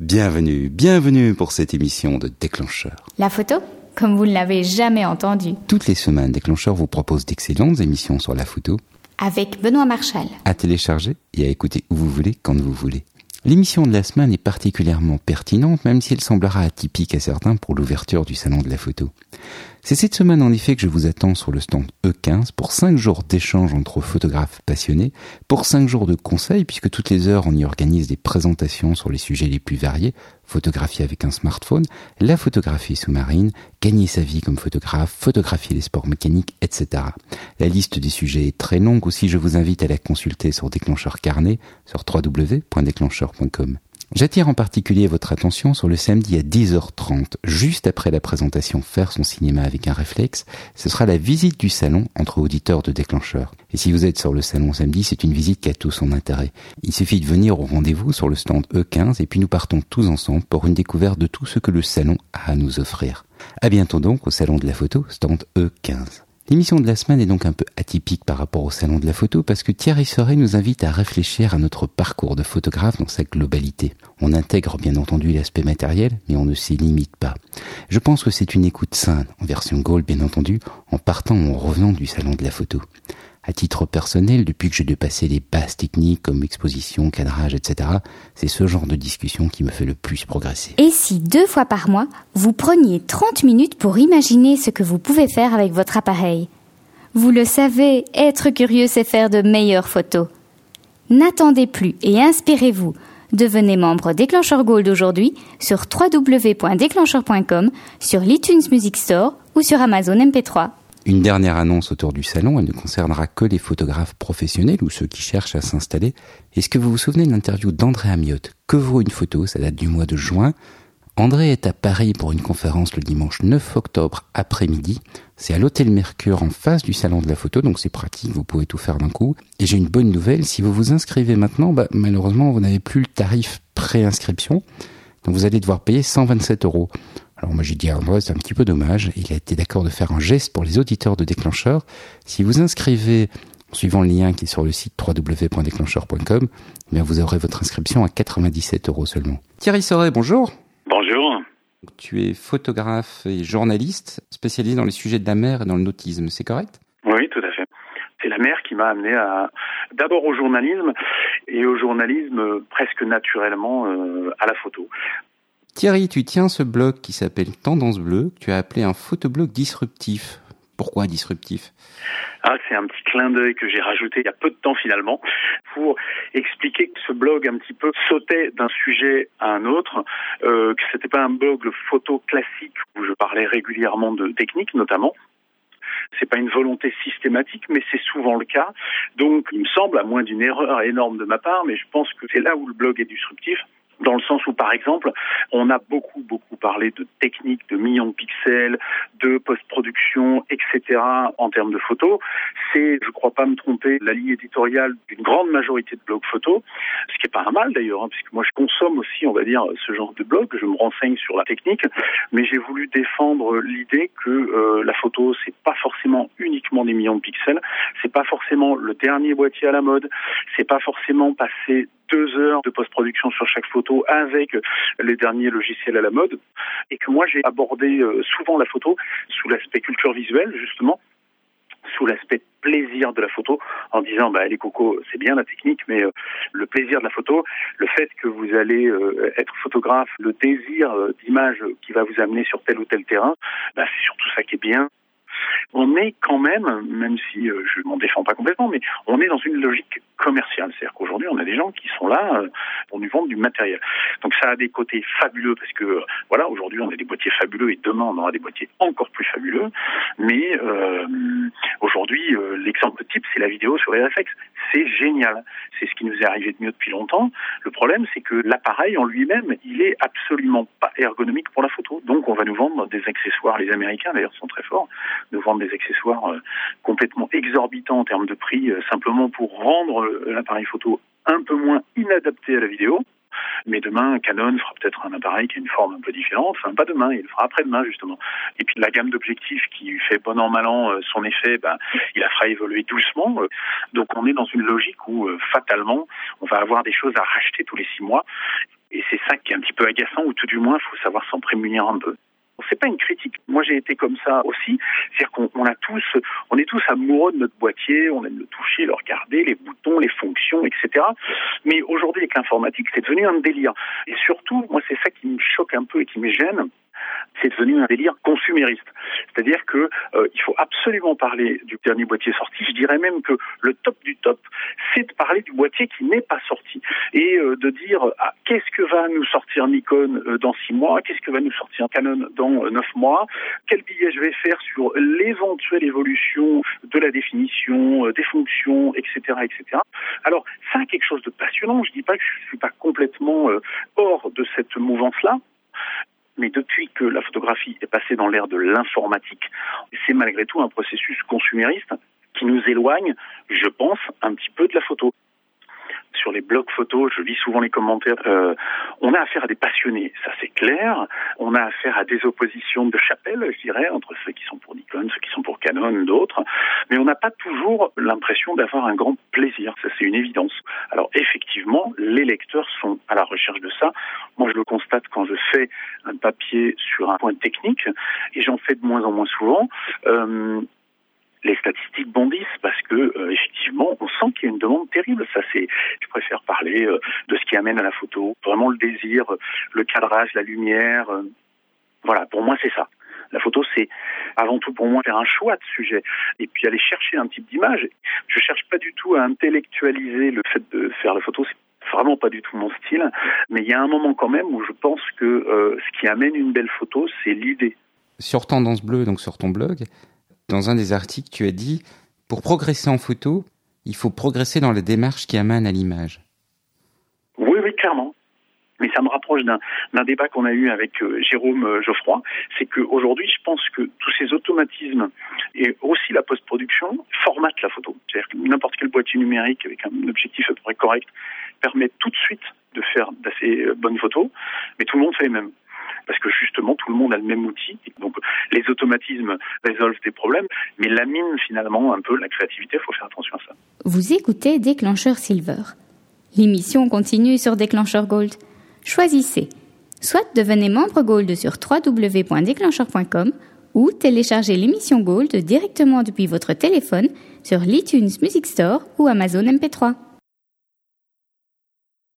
Bienvenue, bienvenue pour cette émission de Déclencheur. La photo Comme vous ne l'avez jamais entendu. Toutes les semaines, Déclencheur vous propose d'excellentes émissions sur la photo. Avec Benoît Marchal. À télécharger et à écouter où vous voulez, quand vous voulez. L'émission de la semaine est particulièrement pertinente, même si elle semblera atypique à certains pour l'ouverture du salon de la photo. C'est cette semaine en effet que je vous attends sur le stand E15 pour 5 jours d'échange entre photographes passionnés, pour 5 jours de conseils puisque toutes les heures on y organise des présentations sur les sujets les plus variés, photographie avec un smartphone, la photographie sous-marine, gagner sa vie comme photographe, photographier les sports mécaniques, etc. La liste des sujets est très longue aussi, je vous invite à la consulter sur Déclencheur Carnet sur www.déclencheur.com. J'attire en particulier votre attention sur le samedi à 10h30, juste après la présentation Faire son cinéma avec un réflexe. Ce sera la visite du salon entre auditeurs de déclencheurs. Et si vous êtes sur le salon samedi, c'est une visite qui a tout son intérêt. Il suffit de venir au rendez-vous sur le stand E15 et puis nous partons tous ensemble pour une découverte de tout ce que le salon a à nous offrir. À bientôt donc au salon de la photo, stand E15. L'émission de la semaine est donc un peu atypique par rapport au salon de la photo parce que Thierry Soret nous invite à réfléchir à notre parcours de photographe dans sa globalité. On intègre bien entendu l'aspect matériel, mais on ne s'y limite pas. Je pense que c'est une écoute saine, en version Gold bien entendu, en partant ou en revenant du salon de la photo. À titre personnel, depuis que j'ai dû passer les bases techniques comme exposition, cadrage, etc., c'est ce genre de discussion qui me fait le plus progresser. Et si deux fois par mois, vous preniez 30 minutes pour imaginer ce que vous pouvez faire avec votre appareil? Vous le savez, être curieux, c'est faire de meilleures photos. N'attendez plus et inspirez-vous. Devenez membre Déclencheur Gold aujourd'hui sur www.déclencheur.com, sur l'iTunes Music Store ou sur Amazon MP3. Une dernière annonce autour du salon, elle ne concernera que les photographes professionnels ou ceux qui cherchent à s'installer. Est-ce que vous vous souvenez de l'interview d'André Amiotte Que vaut une photo? Ça date du mois de juin. André est à Paris pour une conférence le dimanche 9 octobre après-midi. C'est à l'hôtel Mercure en face du salon de la photo, donc c'est pratique, vous pouvez tout faire d'un coup. Et j'ai une bonne nouvelle, si vous vous inscrivez maintenant, bah, malheureusement vous n'avez plus le tarif pré-inscription. Donc vous allez devoir payer 127 euros. Alors moi j'ai dit à André, c'est un petit peu dommage. Il a été d'accord de faire un geste pour les auditeurs de déclencheurs. Si vous inscrivez en suivant le lien qui est sur le site www.déclencheur.com, eh vous aurez votre inscription à 97 euros seulement. Thierry Soret, bonjour. Bonjour. Tu es photographe et journaliste spécialisé dans les sujets de la mer et dans le nautisme, c'est correct? Oui, tout à fait. C'est la mer qui m'a amené à d'abord au journalisme et au journalisme presque naturellement euh, à la photo. Thierry, tu tiens ce blog qui s'appelle Tendance Bleue, que tu as appelé un photoblog disruptif. Pourquoi disruptif? Ah, c'est un petit clin d'œil que j'ai rajouté il y a peu de temps finalement pour expliquer que ce blog un petit peu sautait d'un sujet à un autre, euh, que c'était pas un blog photo classique où je parlais régulièrement de technique notamment, c'est pas une volonté systématique, mais c'est souvent le cas. Donc, il me semble, à moins d'une erreur énorme de ma part, mais je pense que c'est là où le blog est disruptif, dans le sens où, par exemple, on a beaucoup, beaucoup parlé de techniques, de millions de pixels, de post-production, etc. en termes de photos. C'est, je crois pas me tromper, la ligne éditoriale d'une grande majorité de blogs photos, ce qui est pas mal d'ailleurs, hein, puisque moi je consomme aussi, on va dire, ce genre de blog, je me renseigne sur la technique, mais j'ai voulu défendre l'idée que euh, la photo, c'est pas forcément uniquement des millions de pixels, c'est pas forcément le dernier boîtier à la mode, c'est pas forcément passer deux heures de post-production sur chaque photo avec les derniers logiciels à la mode. Et que moi j'ai abordé euh, souvent la photo sous l'aspect culture visuelle justement sous l'aspect plaisir de la photo en disant bah les cocos c'est bien la technique mais euh, le plaisir de la photo le fait que vous allez euh, être photographe le désir d'image qui va vous amener sur tel ou tel terrain bah, c'est surtout ça qui est bien on est quand même, même si euh, je m'en défends pas complètement, mais on est dans une logique commerciale. C'est-à-dire qu'aujourd'hui, on a des gens qui sont là euh, pour nous vendre du matériel. Donc ça a des côtés fabuleux parce que euh, voilà, aujourd'hui on a des boîtiers fabuleux et demain on aura des boîtiers encore plus fabuleux. Mais aujourd'hui, l'exemple type, c'est la vidéo sur réflexes. C'est génial. C'est ce qui nous est arrivé de mieux depuis longtemps. Le problème, c'est que l'appareil en lui-même, il est absolument pas ergonomique pour la photo. Donc on va nous vendre des accessoires. Les Américains d'ailleurs sont très forts de vendre des accessoires euh, complètement exorbitants en termes de prix, euh, simplement pour rendre euh, l'appareil photo un peu moins inadapté à la vidéo. Mais demain, Canon fera peut-être un appareil qui a une forme un peu différente. Enfin, pas demain, il le fera après-demain justement. Et puis la gamme d'objectifs qui fait bon an mal an son effet, ben, il la fera évoluer doucement. Donc on est dans une logique où fatalement, on va avoir des choses à racheter tous les six mois. Et c'est ça qui est un petit peu agaçant, ou tout du moins, il faut savoir s'en prémunir un peu c'est pas une critique. Moi, j'ai été comme ça aussi. C'est-à-dire qu'on a tous, on est tous amoureux de notre boîtier, on aime le toucher, le regarder, les boutons, les fonctions, etc. Mais aujourd'hui, avec l'informatique, c'est devenu un délire. Et surtout, moi, c'est ça qui me choque un peu et qui me gêne, c'est devenu un délire consumériste. C'est-à-dire que euh, il faut absolument parler du dernier boîtier sorti. Je dirais même que le top du top, c'est de parler du boîtier qui n'est pas sorti et euh, de dire ah, qu'est-ce que va nous sortir Nikon euh, dans six mois, qu'est-ce que va nous sortir Canon dans neuf mois, quel billet je vais faire sur l'éventuelle évolution de la définition, des fonctions, etc., etc. Alors ça quelque chose de passionnant. Je dis pas que je suis pas complètement hors de cette mouvance-là, mais depuis que la photographie est passée dans l'ère de l'informatique, c'est malgré tout un processus consumériste qui nous éloigne, je pense, un petit peu de la photo sur les blogs photos, je lis souvent les commentaires. Euh, on a affaire à des passionnés, ça c'est clair. On a affaire à des oppositions de chapelle, je dirais, entre ceux qui sont pour Nikon, ceux qui sont pour Canon, d'autres. Mais on n'a pas toujours l'impression d'avoir un grand plaisir. Ça c'est une évidence. Alors effectivement, les lecteurs sont à la recherche de ça. Moi, je le constate quand je fais un papier sur un point technique, et j'en fais de moins en moins souvent. Euh, les statistiques bondissent parce que euh, effectivement, on sent qu'il y a une demande terrible. Ça, c'est, je préfère parler euh, de ce qui amène à la photo, vraiment le désir, le cadrage, la lumière. Euh, voilà, pour moi, c'est ça. La photo, c'est avant tout pour moi faire un choix de sujet et puis aller chercher un type d'image. Je cherche pas du tout à intellectualiser le fait de faire la photo. C'est vraiment pas du tout mon style. Mais il y a un moment quand même où je pense que ce qui amène une belle photo, c'est l'idée. Sur Tendance Bleue, donc sur ton blog, dans un des articles, tu as dit Pour progresser en photo, il faut progresser dans la démarche qui amène à l'image. Oui, oui, clairement. Mais ça me rapproche d'un débat qu'on a eu avec euh, Jérôme euh, Geoffroy. C'est qu'aujourd'hui, je pense que tous ces automatismes et aussi la post-production formatent la photo. C'est-à-dire que n'importe quel boîtier numérique avec un objectif à peu près correct permet tout de suite de faire d'assez euh, bonnes photos, mais tout le monde fait les mêmes parce que justement tout le monde a le même outil. Donc les automatismes résolvent des problèmes, mais la mine finalement un peu la créativité, il faut faire attention à ça. Vous écoutez Déclencheur Silver. L'émission continue sur Déclencheur Gold. Choisissez. Soit devenez membre Gold sur www.déclencheur.com ou téléchargez l'émission Gold directement depuis votre téléphone sur l'iTunes Music Store ou Amazon MP3.